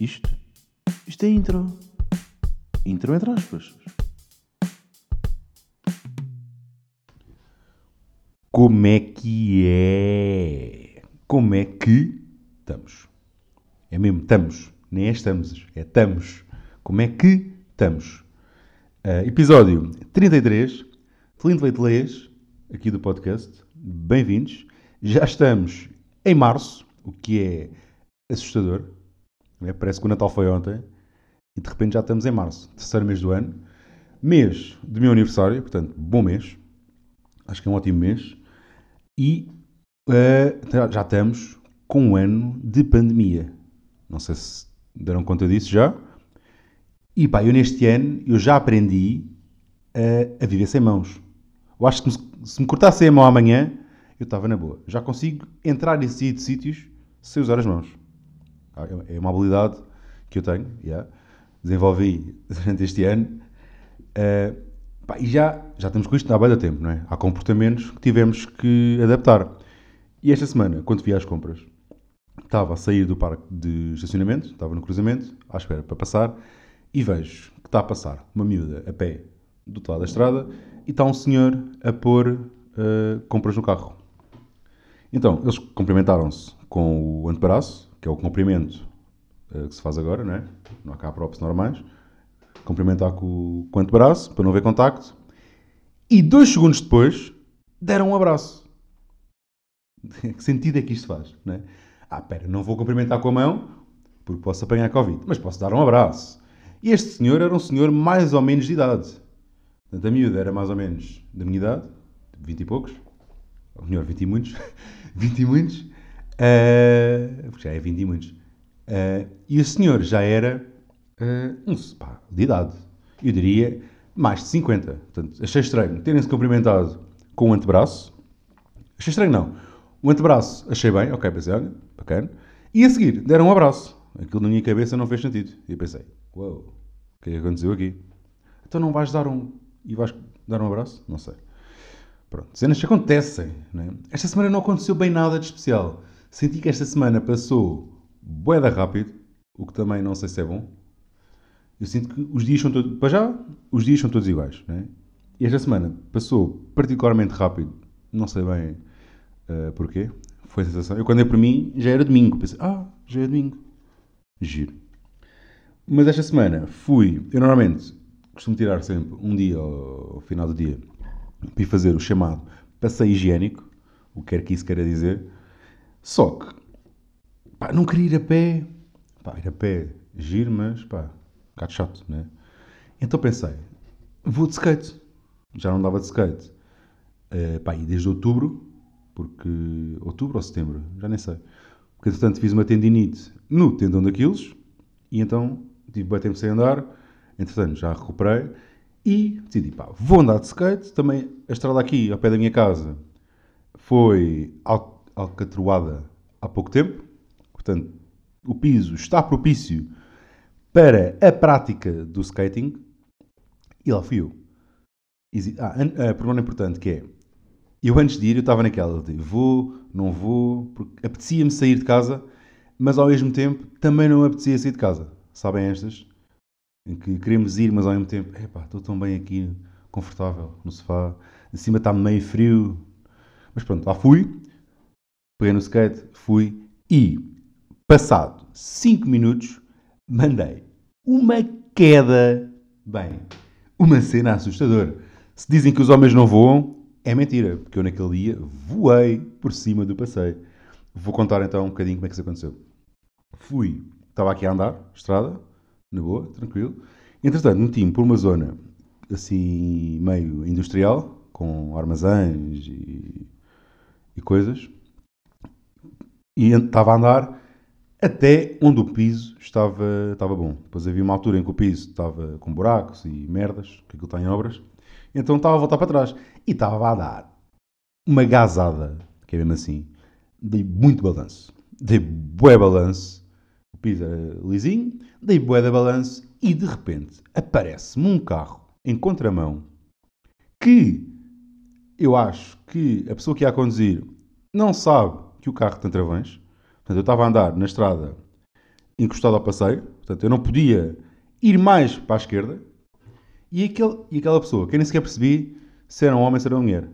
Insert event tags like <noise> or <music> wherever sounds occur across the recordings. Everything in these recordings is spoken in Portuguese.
Isto? Isto é intro. Intro entre aspas. Como é que é? Como é que estamos? É mesmo, estamos. Nem é estamos, é estamos. Como é que estamos? Uh, episódio 33, Flint Leite aqui do podcast. Bem-vindos. Já estamos em março, o que é assustador. É? Parece que o Natal foi ontem e de repente já estamos em março, terceiro mês do ano. Mês do meu aniversário, portanto, bom mês. Acho que é um ótimo mês. E uh, já estamos com um ano de pandemia. Não sei se deram conta disso já. E pá, eu neste ano eu já aprendi a, a viver sem mãos. Eu acho que se me cortasse a mão amanhã, eu estava na boa. Já consigo entrar e sair de sítios sem usar as mãos. Ah, é, é uma habilidade que eu tenho, yeah. desenvolvi durante este ano. Uh, pá, e já, já estamos com isto há bem tempo, não é? Há comportamentos que tivemos que adaptar. E esta semana, quando vi às compras, estava a sair do parque de estacionamento, estava no cruzamento, à espera para passar, e vejo que está a passar uma miúda a pé do outro lado da estrada e está um senhor a pôr uh, compras no carro. Então, eles cumprimentaram-se com o antebraço, que é o cumprimento uh, que se faz agora, não é? Não há cá próprios normais. Cumprimentar com, com o antebraço, para não haver contacto. E dois segundos depois, deram um abraço. <laughs> que sentido é que isto faz, não é? Ah, pera, não vou cumprimentar com a mão, porque posso apanhar Covid, mas posso dar um abraço. E este senhor era um senhor mais ou menos de idade. Portanto, a miúda era mais ou menos da minha idade, 20 e poucos, ou melhor, 20 e muitos, <laughs> 20 e muitos, uh, já é 20 e muitos. Uh, e o senhor já era uh, um, pá, de idade, eu diria mais de 50. Portanto, achei estranho terem-se cumprimentado com o antebraço. Achei estranho, não. O antebraço achei bem, ok, pensei, olha, bacana. E a seguir, deram um abraço. Aquilo na minha cabeça não fez sentido. E eu pensei, uau, wow, o que é que aconteceu aqui? Então não vais dar um. e vais dar um abraço? Não sei. Pronto, cenas que acontecem. Né? Esta semana não aconteceu bem nada de especial. Senti que esta semana passou boeda rápido, o que também não sei se é bom. Eu sinto que os dias são todos. Para já, os dias são todos iguais. Né? E esta semana passou particularmente rápido. Não sei bem uh, porquê. Foi a sensação. Eu, quando é por mim, já era domingo. Pensei, ah, já é domingo. Giro. Mas esta semana fui. Eu normalmente costumo tirar sempre um dia ao final do dia para ir fazer o chamado passeio higiênico, o que quer que isso queira dizer. Só que, pá, não queria ir a pé. Pá, ir a pé, giro, mas, pá, um bocado chato, né? Então pensei, vou de skate. Já não dava de skate. Uh, pá, e desde outubro, porque... Outubro ou setembro? Já nem sei. Porque, entretanto, fiz uma tendinite no tendão daqueles e então tive bem tempo sem andar. Entretanto, já recuperei e decidi, pá, vou andar de skate. Também a estrada aqui, ao pé da minha casa, foi al alcatroada há pouco tempo. Portanto, o piso está propício para a prática do skating. E lá fui eu. Ah, a pergunta importante que é, eu antes de ir, eu estava naquela de vou, não vou, porque apetecia-me sair de casa, mas ao mesmo tempo também não apetecia sair de casa. Sabem estas? em que queremos ir, mas ao mesmo tempo, epá, estou tão bem aqui, confortável, no sofá, em cima está meio frio. Mas pronto, lá fui, peguei no skate, fui e, passado 5 minutos, mandei uma queda, bem, uma cena assustadora. Se dizem que os homens não voam, é mentira, porque eu naquele dia voei por cima do passeio. Vou contar então um bocadinho como é que isso aconteceu. Fui, estava aqui a andar, estrada, na boa, tranquilo. Entretanto, meti-me por uma zona assim meio industrial, com armazéns e, e coisas, e estava a andar até onde o piso estava, estava bom. Depois havia uma altura em que o piso estava com buracos e merdas, que aquilo está em obras, então estava a voltar para trás. E estava a dar uma gazada, que é mesmo assim, dei muito balanço. Dei bué balanço o piso era lisinho, dei bué da balanço e de repente aparece-me um carro em contramão que eu acho que a pessoa que ia a conduzir não sabe que o carro tem travões. Portanto, eu estava a andar na estrada encostado ao passeio, portanto eu não podia ir mais para a esquerda, e, aquele, e aquela pessoa, que eu nem sequer percebi se era um homem ou se era uma mulher.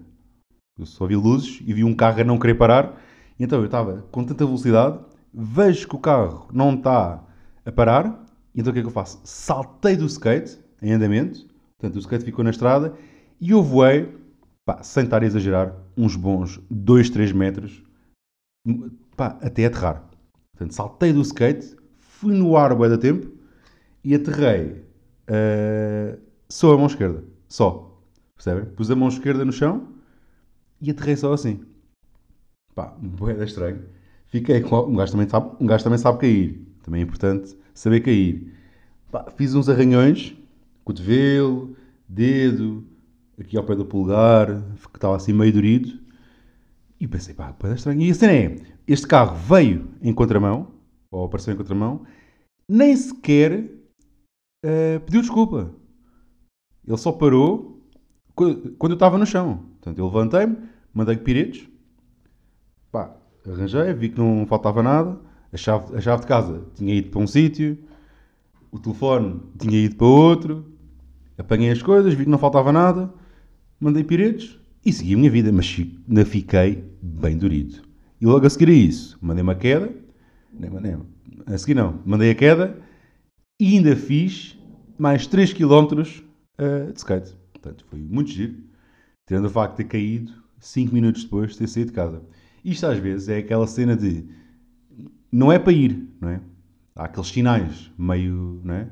Eu só vi luzes e vi um carro a não querer parar, então eu estava com tanta velocidade, vejo que o carro não está a parar, então o que é que eu faço? Saltei do skate, em andamento, portanto o skate ficou na estrada, e eu voei, pá, sem estar a exagerar, uns bons 2, 3 metros, pá, até aterrar. Portanto, saltei do skate, fui no ar bué da tempo e aterrei uh, só a mão esquerda. Só. Percebem? Pus a mão esquerda no chão e aterrei só assim. Pá, bué da estranho. Fiquei com... Um gajo, também sabe, um gajo também sabe cair. Também é importante saber cair. Pá, fiz uns arranhões, cotovelo, dedo, aqui ao pé do polegar, que estava assim meio dorido. E pensei, pá, bué da estranho. E a cena é, este carro veio em contramão, ou apareceu em contramão, nem sequer uh, pediu desculpa. Ele só parou quando eu estava no chão. Portanto, eu levantei-me, mandei piretes, pá, arranjei, vi que não faltava nada, a chave, a chave de casa tinha ido para um sítio, o telefone tinha ido para outro, apanhei as coisas, vi que não faltava nada, mandei piretes e segui a minha vida, mas ainda fiquei bem dorido. E logo a seguir a isso, mandei uma queda. Nem, nem, a seguir não, mandei a queda e ainda fiz mais 3 km uh, de skate. Portanto, foi muito giro. Tendo o facto de ter caído 5 minutos depois de ter saído de casa. Isto às vezes é aquela cena de não é para ir, não é? Há aqueles sinais meio, não é?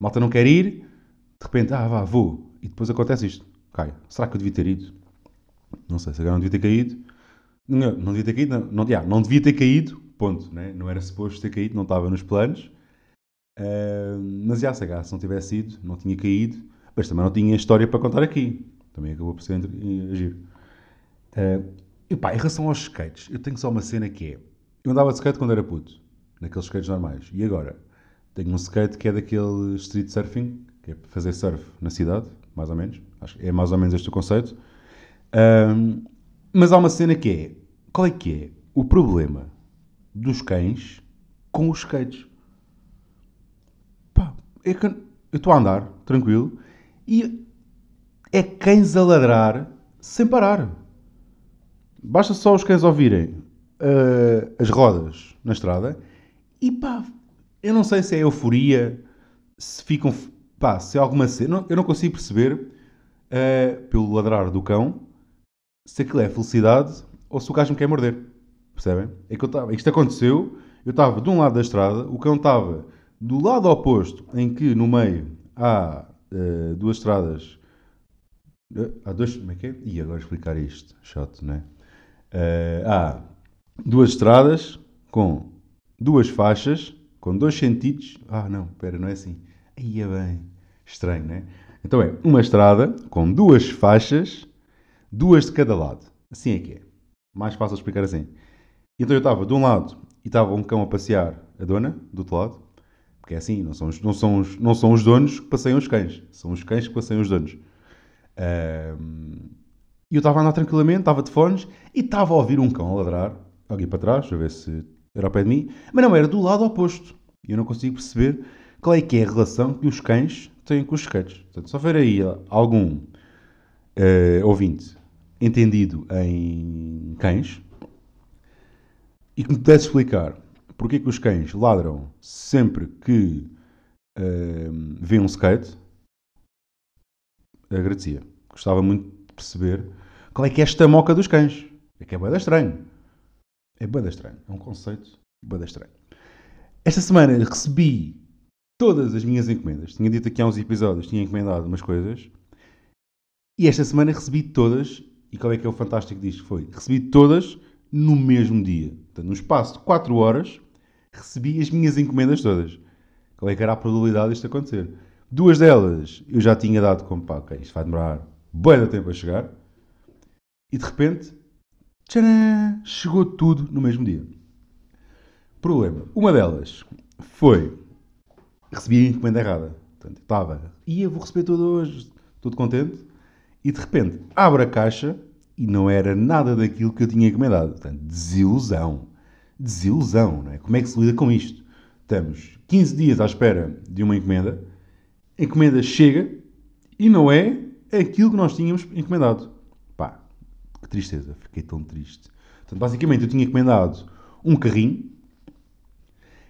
Malta não quer ir, de repente, ah, vá, vou. E depois acontece isto. Cai. Será que eu devia ter ido? Não sei, se não devia ter caído. Não, não devia ter caído, não, não, não devia ter caído, ponto, né? não era suposto ter caído, não estava nos planos. Uh, mas já, se, se não tivesse ido, não tinha caído, mas também não tinha história para contar aqui. Também acabou por ser agir. Uh, e pá, em relação aos skates, eu tenho só uma cena que é: eu andava de skate quando era puto, naqueles skates normais, e agora tenho um skate que é daquele street surfing, que é fazer surf na cidade, mais ou menos. Acho que é mais ou menos este o conceito. Um, mas há uma cena que é: qual é que é o problema dos cães com os skates? Pá, é que eu estou a andar, tranquilo, e é cães a ladrar sem parar. Basta só os cães ouvirem uh, as rodas na estrada e pá, eu não sei se é euforia, se ficam, pá, se é alguma cena, eu não consigo perceber uh, pelo ladrar do cão se aquilo é felicidade ou se o gajo me quer morder. Percebem? É que eu tava, isto aconteceu, eu estava de um lado da estrada, o cão estava do lado oposto, em que no meio há uh, duas estradas. Uh, há dois. Como é que é? E agora explicar isto. Chato, não é? Uh, há duas estradas com duas faixas, com dois sentidos. Ah, não, espera, não é assim. Aí é bem. Estranho, não é? Então é uma estrada com duas faixas duas de cada lado. Assim é que é. Mais fácil explicar assim. Então eu estava de um lado e estava um cão a passear a dona, do outro lado. Porque é assim, não são, os, não, são não são os donos que passeiam os cães. São os cães que passeiam os donos. E eu estava a andar tranquilamente, estava de fones e estava a ouvir um cão a ladrar. Alguém para trás, a ver se era ao pé de mim. Mas não, era do lado oposto. E eu não consigo perceber qual é que é a relação que os cães têm com os skates. Portanto, se houver aí algum uh, ouvinte entendido em cães e que me pudesse explicar porque é que os cães ladram sempre que uh, vêem um skate, agradecia. Gostava muito de perceber qual é que é esta moca dos cães. É que é bada estranho. É bada estranho. É um conceito bada estranho. Esta semana recebi todas as minhas encomendas. Tinha dito aqui há uns episódios, tinha encomendado umas coisas. E esta semana recebi todas e qual é que é o fantástico disto? Foi, recebi todas no mesmo dia. Portanto, no espaço de 4 horas, recebi as minhas encomendas todas. Qual é que era a probabilidade disto acontecer? Duas delas eu já tinha dado como, pá, ok, isto vai demorar bem tempo a chegar. E de repente, chegou tudo no mesmo dia. Problema. Uma delas foi, recebi a encomenda errada. Portanto, estava, ia, vou receber tudo hoje, tudo contente e de repente abre a caixa e não era nada daquilo que eu tinha encomendado. Portanto, desilusão. Desilusão, não é? Como é que se lida com isto? estamos 15 dias à espera de uma encomenda, a encomenda chega e não é aquilo que nós tínhamos encomendado. Pá, que tristeza, fiquei tão triste. Portanto, basicamente, eu tinha encomendado um carrinho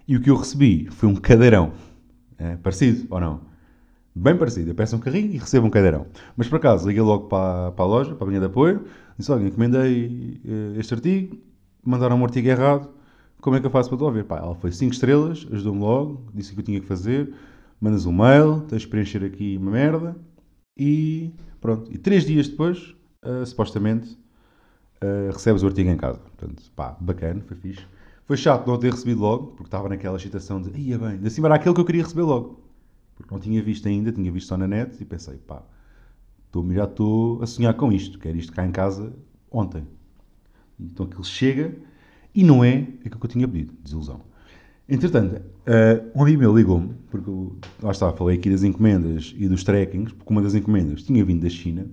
e o que eu recebi foi um cadeirão. É, parecido ou não? Bem parecido. Peço um carrinho e recebo um cadeirão. Mas por acaso, liguei logo para, para a loja, para a linha de apoio, disse: Olha, encomendei uh, este artigo, mandaram um artigo errado, como é que eu faço para ver? Pá, ela foi 5 estrelas, ajudou-me logo, disse o que eu tinha que fazer, mandas um mail, tens de preencher aqui uma merda e pronto. E 3 dias depois, uh, supostamente, uh, recebes o artigo em casa. Portanto, pá, bacana, foi fixe. Foi chato não ter recebido logo, porque estava naquela excitação de, ia bem, de cima era aquele que eu queria receber logo. Porque não tinha visto ainda, tinha visto só na net e pensei, pá, tô, já estou a sonhar com isto, quero isto cá em casa ontem. Então aquilo chega e não é aquilo que eu tinha pedido, desilusão. Entretanto, uh, um amigo meu ligou-me, porque lá está, falei aqui das encomendas e dos trackings, porque uma das encomendas tinha vindo da China.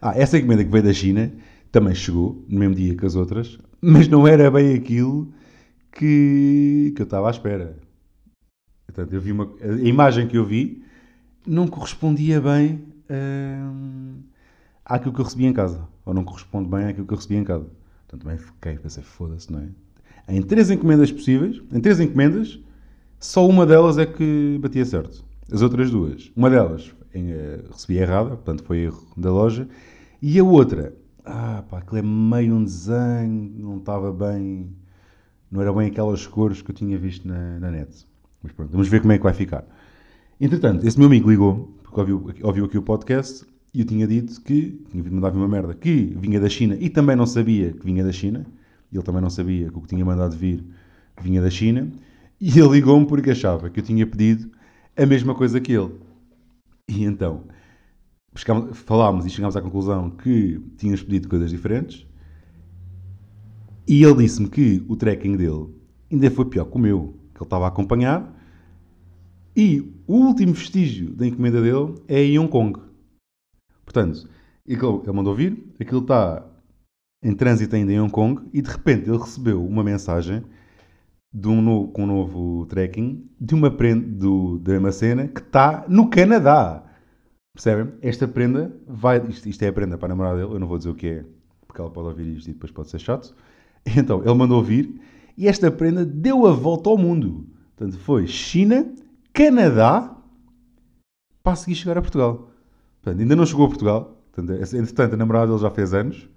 Ah, essa encomenda que veio da China também chegou, no mesmo dia que as outras, mas não era bem aquilo que, que eu estava à espera. Portanto, eu vi uma, a imagem que eu vi não correspondia bem uh, àquilo que eu recebi em casa. Ou não corresponde bem àquilo que eu recebi em casa. Portanto, também fiquei, pensei, foda-se, não é? Em três encomendas possíveis, em três encomendas, só uma delas é que batia certo. As outras duas, uma delas em, uh, recebi errada, portanto foi erro da loja, e a outra, ah pá, aquilo é meio um desenho, não estava bem, não era bem aquelas cores que eu tinha visto na, na net. Mas pronto, vamos ver como é que vai ficar. Entretanto, esse meu amigo ligou, porque ouviu, ouviu aqui o podcast, e eu tinha dito que tinha mandar uma merda que vinha da China e também não sabia que vinha da China. Ele também não sabia que o que tinha mandado vir vinha da China. E ele ligou-me porque achava que eu tinha pedido a mesma coisa que ele. E então falámos e chegámos à conclusão que tínhamos pedido coisas diferentes. E ele disse-me que o tracking dele ainda foi pior que o meu, ele estava a acompanhar. E o último vestígio da encomenda dele é em Hong Kong. Portanto, ele mandou vir, aquilo está em trânsito ainda em Hong Kong e de repente ele recebeu uma mensagem de um novo, com um novo tracking de uma prenda do, da mesma cena que está no Canadá. Percebem? Esta prenda vai. Isto, isto, é a prenda para a namorada dele, eu não vou dizer o que é, porque ela pode ouvir isto e depois pode ser chato. Então, ele mandou vir e esta prenda deu a volta ao mundo. Portanto, foi China, Canadá, para seguir chegar a Portugal. Portanto, ainda não chegou a Portugal. Portanto, entretanto, a namorada dele já fez anos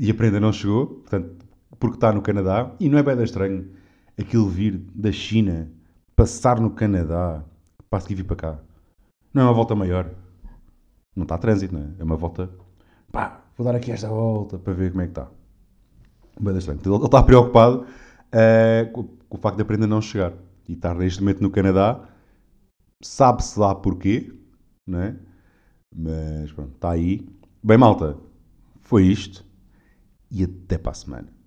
e a prenda não chegou, portanto, porque está no Canadá. E não é bem estranho aquilo vir da China, passar no Canadá, para seguir vir para cá. Não é uma volta maior. Não está a trânsito, não é? É uma volta. Pá, vou dar aqui esta volta para ver como é que está. Bem estranho. Ele está preocupado uh, com, com, o facto da prenda não chegar. E estar neste momento no Canadá. Sabe-se lá porquê, não é? Mas pronto, está aí. Bem, malta, foi isto. E até para a semana.